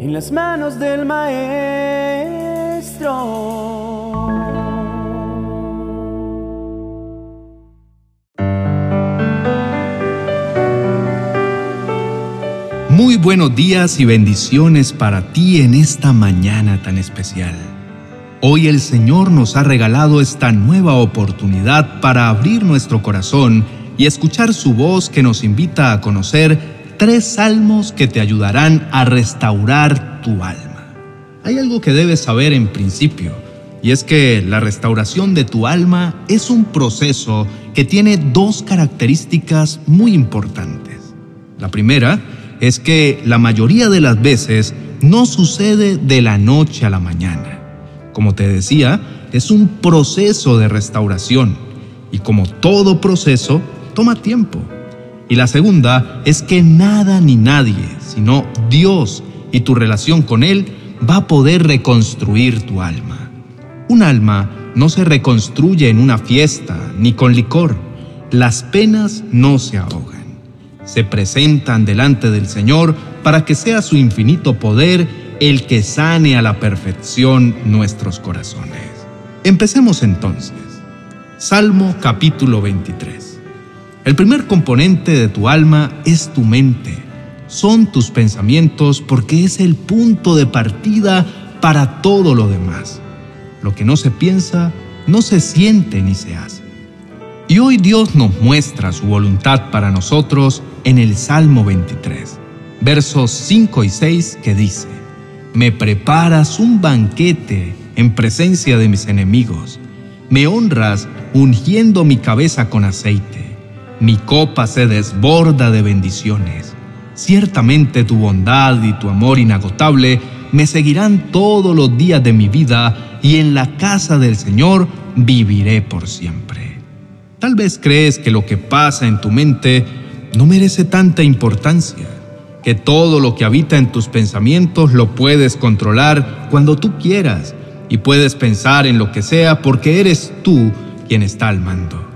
en las manos del Maestro. Muy buenos días y bendiciones para ti en esta mañana tan especial. Hoy el Señor nos ha regalado esta nueva oportunidad para abrir nuestro corazón y escuchar su voz que nos invita a conocer tres salmos que te ayudarán a restaurar tu alma. Hay algo que debes saber en principio, y es que la restauración de tu alma es un proceso que tiene dos características muy importantes. La primera es que la mayoría de las veces no sucede de la noche a la mañana. Como te decía, es un proceso de restauración y como todo proceso, toma tiempo. Y la segunda es que nada ni nadie, sino Dios y tu relación con Él va a poder reconstruir tu alma. Un alma no se reconstruye en una fiesta ni con licor. Las penas no se ahogan se presentan delante del Señor para que sea su infinito poder el que sane a la perfección nuestros corazones. Empecemos entonces. Salmo capítulo 23. El primer componente de tu alma es tu mente. Son tus pensamientos porque es el punto de partida para todo lo demás. Lo que no se piensa, no se siente ni se hace. Y hoy Dios nos muestra su voluntad para nosotros en el Salmo 23, versos 5 y 6 que dice, Me preparas un banquete en presencia de mis enemigos, me honras ungiendo mi cabeza con aceite, mi copa se desborda de bendiciones. Ciertamente tu bondad y tu amor inagotable me seguirán todos los días de mi vida y en la casa del Señor viviré por siempre. Tal vez crees que lo que pasa en tu mente no merece tanta importancia, que todo lo que habita en tus pensamientos lo puedes controlar cuando tú quieras y puedes pensar en lo que sea porque eres tú quien está al mando.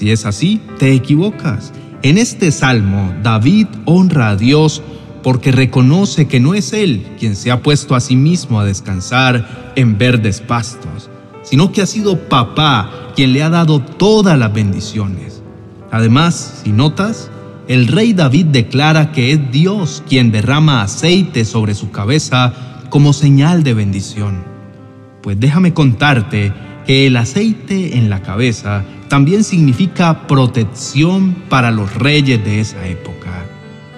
Si es así, te equivocas. En este salmo, David honra a Dios porque reconoce que no es Él quien se ha puesto a sí mismo a descansar en verdes pastos, sino que ha sido papá quien le ha dado todas las bendiciones. Además, si notas, el rey David declara que es Dios quien derrama aceite sobre su cabeza como señal de bendición. Pues déjame contarte que el aceite en la cabeza también significa protección para los reyes de esa época.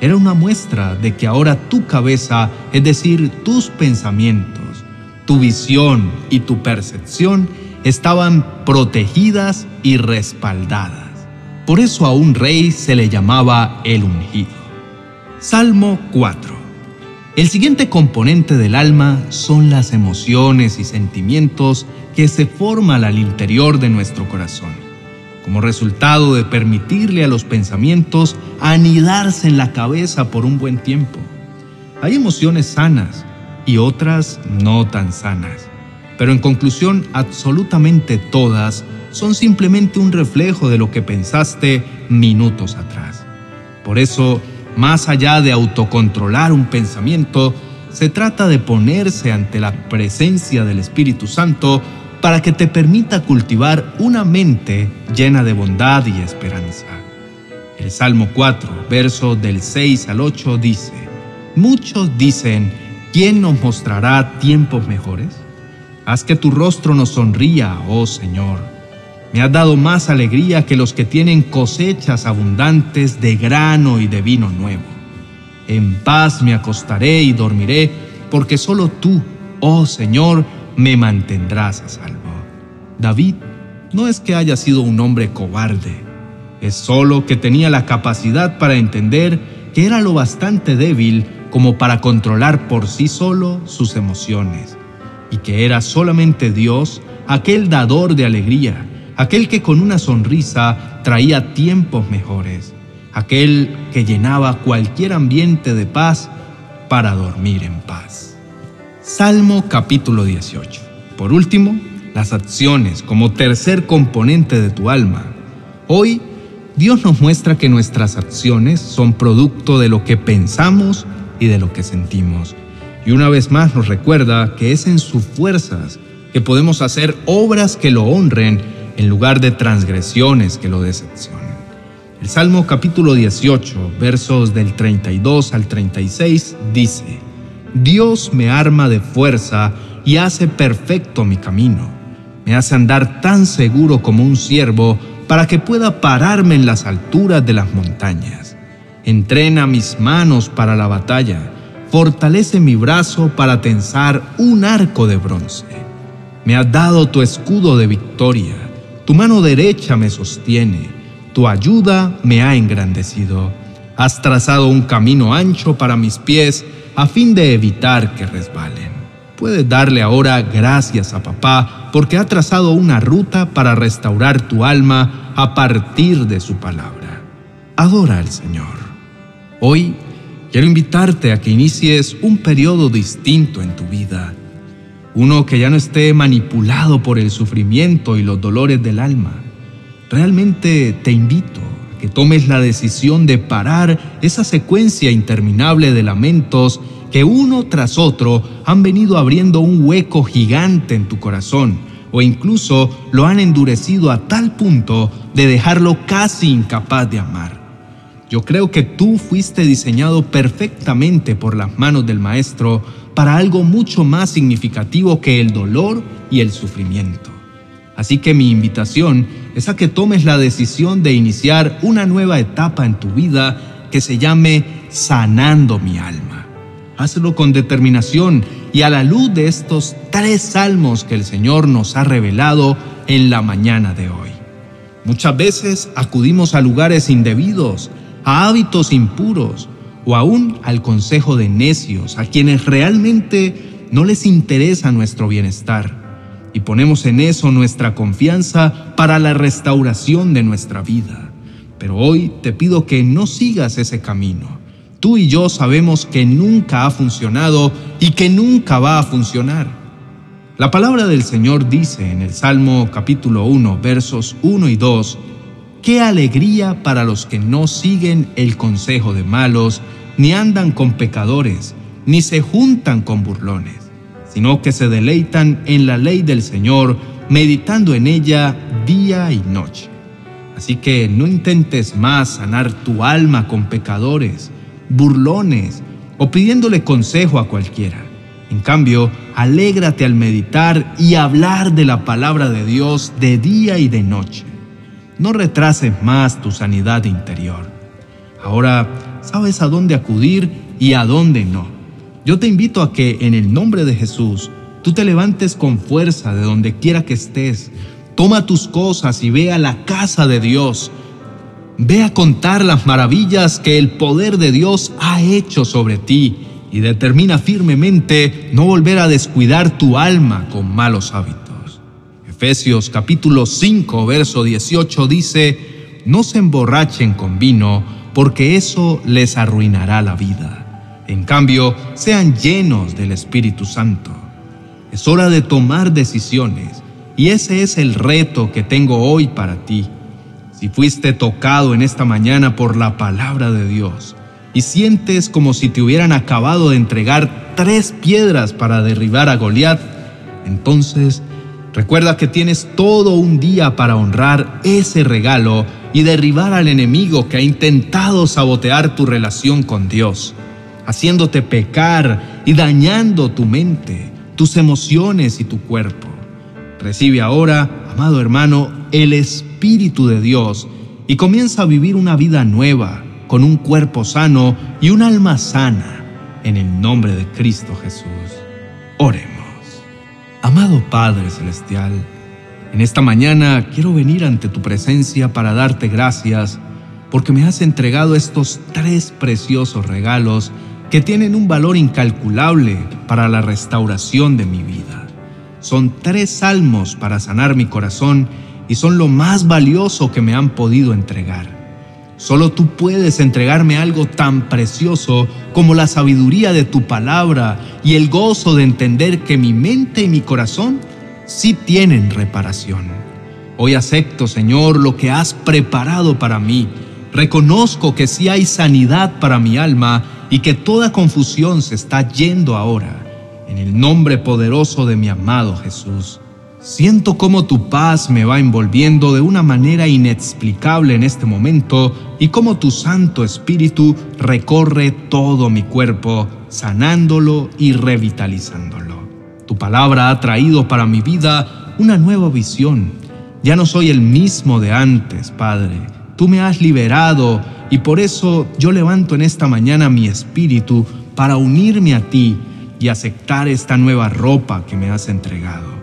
Era una muestra de que ahora tu cabeza, es decir, tus pensamientos, tu visión y tu percepción estaban protegidas y respaldadas. Por eso a un rey se le llamaba el ungido. Salmo 4. El siguiente componente del alma son las emociones y sentimientos que se forman al interior de nuestro corazón, como resultado de permitirle a los pensamientos anidarse en la cabeza por un buen tiempo. Hay emociones sanas y otras no tan sanas pero en conclusión absolutamente todas son simplemente un reflejo de lo que pensaste minutos atrás. Por eso, más allá de autocontrolar un pensamiento, se trata de ponerse ante la presencia del Espíritu Santo para que te permita cultivar una mente llena de bondad y esperanza. El Salmo 4, verso del 6 al 8 dice, Muchos dicen, ¿quién nos mostrará tiempos mejores? Haz que tu rostro nos sonría, oh Señor. Me has dado más alegría que los que tienen cosechas abundantes de grano y de vino nuevo. En paz me acostaré y dormiré, porque solo tú, oh Señor, me mantendrás a salvo. David no es que haya sido un hombre cobarde, es solo que tenía la capacidad para entender que era lo bastante débil como para controlar por sí solo sus emociones y que era solamente Dios aquel dador de alegría, aquel que con una sonrisa traía tiempos mejores, aquel que llenaba cualquier ambiente de paz para dormir en paz. Salmo capítulo 18. Por último, las acciones como tercer componente de tu alma. Hoy, Dios nos muestra que nuestras acciones son producto de lo que pensamos y de lo que sentimos y una vez más nos recuerda que es en sus fuerzas que podemos hacer obras que lo honren en lugar de transgresiones que lo decepcionen. El Salmo capítulo 18, versos del 32 al 36 dice, Dios me arma de fuerza y hace perfecto mi camino. Me hace andar tan seguro como un ciervo para que pueda pararme en las alturas de las montañas. Entrena mis manos para la batalla, fortalece mi brazo para tensar un arco de bronce. Me has dado tu escudo de victoria, tu mano derecha me sostiene, tu ayuda me ha engrandecido. Has trazado un camino ancho para mis pies a fin de evitar que resbalen. Puedes darle ahora gracias a papá porque ha trazado una ruta para restaurar tu alma a partir de su palabra. Adora al Señor. Hoy quiero invitarte a que inicies un periodo distinto en tu vida. Uno que ya no esté manipulado por el sufrimiento y los dolores del alma. Realmente te invito a que tomes la decisión de parar esa secuencia interminable de lamentos que uno tras otro han venido abriendo un hueco gigante en tu corazón o incluso lo han endurecido a tal punto de dejarlo casi incapaz de amar. Yo creo que tú fuiste diseñado perfectamente por las manos del Maestro para algo mucho más significativo que el dolor y el sufrimiento. Así que mi invitación es a que tomes la decisión de iniciar una nueva etapa en tu vida que se llame sanando mi alma hazlo con determinación y a la luz de estos tres salmos que el Señor nos ha revelado en la mañana de hoy. Muchas veces acudimos a lugares indebidos, a hábitos impuros o aún al consejo de necios, a quienes realmente no les interesa nuestro bienestar. Y ponemos en eso nuestra confianza para la restauración de nuestra vida. Pero hoy te pido que no sigas ese camino Tú y yo sabemos que nunca ha funcionado y que nunca va a funcionar. La palabra del Señor dice en el Salmo capítulo 1, versos 1 y 2, Qué alegría para los que no siguen el consejo de malos, ni andan con pecadores, ni se juntan con burlones, sino que se deleitan en la ley del Señor, meditando en ella día y noche. Así que no intentes más sanar tu alma con pecadores, burlones o pidiéndole consejo a cualquiera. En cambio, alégrate al meditar y hablar de la palabra de Dios de día y de noche. No retrases más tu sanidad interior. Ahora sabes a dónde acudir y a dónde no. Yo te invito a que en el nombre de Jesús tú te levantes con fuerza de donde quiera que estés. Toma tus cosas y ve a la casa de Dios Ve a contar las maravillas que el poder de Dios ha hecho sobre ti y determina firmemente no volver a descuidar tu alma con malos hábitos. Efesios capítulo 5, verso 18 dice, no se emborrachen con vino, porque eso les arruinará la vida. En cambio, sean llenos del Espíritu Santo. Es hora de tomar decisiones y ese es el reto que tengo hoy para ti. Si fuiste tocado en esta mañana por la palabra de Dios y sientes como si te hubieran acabado de entregar tres piedras para derribar a Goliat, entonces recuerda que tienes todo un día para honrar ese regalo y derribar al enemigo que ha intentado sabotear tu relación con Dios, haciéndote pecar y dañando tu mente, tus emociones y tu cuerpo. Recibe ahora, amado hermano, el Espíritu de Dios y comienza a vivir una vida nueva, con un cuerpo sano y un alma sana, en el nombre de Cristo Jesús. Oremos. Amado Padre Celestial, en esta mañana quiero venir ante tu presencia para darte gracias porque me has entregado estos tres preciosos regalos que tienen un valor incalculable para la restauración de mi vida. Son tres salmos para sanar mi corazón y son lo más valioso que me han podido entregar. Solo tú puedes entregarme algo tan precioso como la sabiduría de tu palabra y el gozo de entender que mi mente y mi corazón sí tienen reparación. Hoy acepto, Señor, lo que has preparado para mí reconozco que sí hay sanidad para mi alma y que toda confusión se está yendo ahora. En el nombre poderoso de mi amado Jesús. Siento cómo tu paz me va envolviendo de una manera inexplicable en este momento y cómo tu Santo Espíritu recorre todo mi cuerpo, sanándolo y revitalizándolo. Tu palabra ha traído para mi vida una nueva visión. Ya no soy el mismo de antes, Padre. Tú me has liberado y por eso yo levanto en esta mañana mi espíritu para unirme a ti y aceptar esta nueva ropa que me has entregado.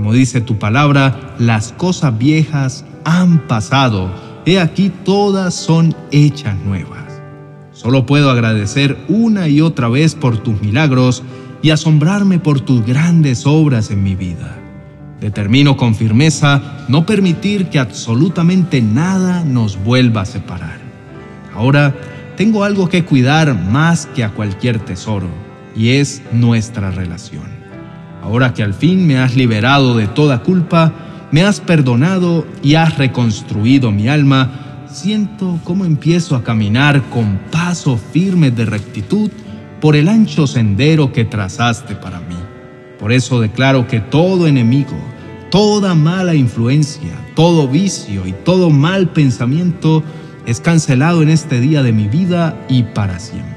Como dice tu palabra, las cosas viejas han pasado. He aquí todas son hechas nuevas. Solo puedo agradecer una y otra vez por tus milagros y asombrarme por tus grandes obras en mi vida. Determino con firmeza no permitir que absolutamente nada nos vuelva a separar. Ahora tengo algo que cuidar más que a cualquier tesoro, y es nuestra relación. Ahora que al fin me has liberado de toda culpa, me has perdonado y has reconstruido mi alma, siento cómo empiezo a caminar con paso firme de rectitud por el ancho sendero que trazaste para mí. Por eso declaro que todo enemigo, toda mala influencia, todo vicio y todo mal pensamiento es cancelado en este día de mi vida y para siempre.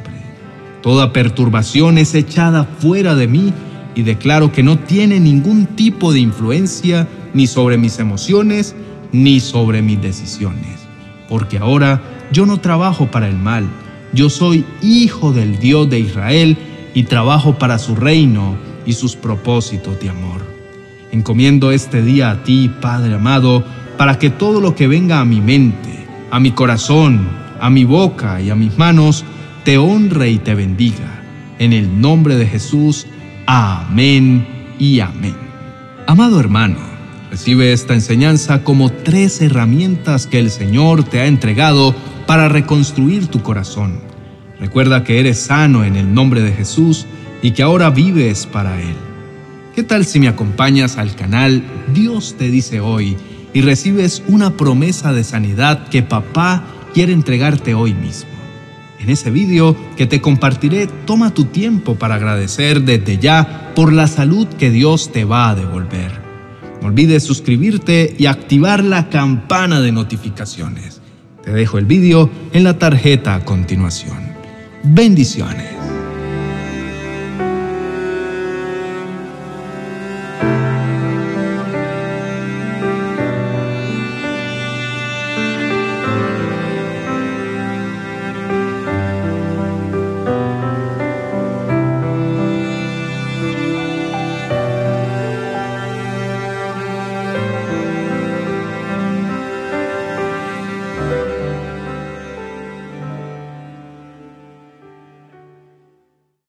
Toda perturbación es echada fuera de mí y declaro que no tiene ningún tipo de influencia ni sobre mis emociones ni sobre mis decisiones, porque ahora yo no trabajo para el mal, yo soy hijo del Dios de Israel y trabajo para su reino y sus propósitos de amor. Encomiendo este día a ti, Padre amado, para que todo lo que venga a mi mente, a mi corazón, a mi boca y a mis manos, te honre y te bendiga. En el nombre de Jesús, Amén y amén. Amado hermano, recibe esta enseñanza como tres herramientas que el Señor te ha entregado para reconstruir tu corazón. Recuerda que eres sano en el nombre de Jesús y que ahora vives para Él. ¿Qué tal si me acompañas al canal Dios te dice hoy y recibes una promesa de sanidad que papá quiere entregarte hoy mismo? En ese vídeo que te compartiré, toma tu tiempo para agradecer desde ya por la salud que Dios te va a devolver. No olvides suscribirte y activar la campana de notificaciones. Te dejo el vídeo en la tarjeta a continuación. Bendiciones.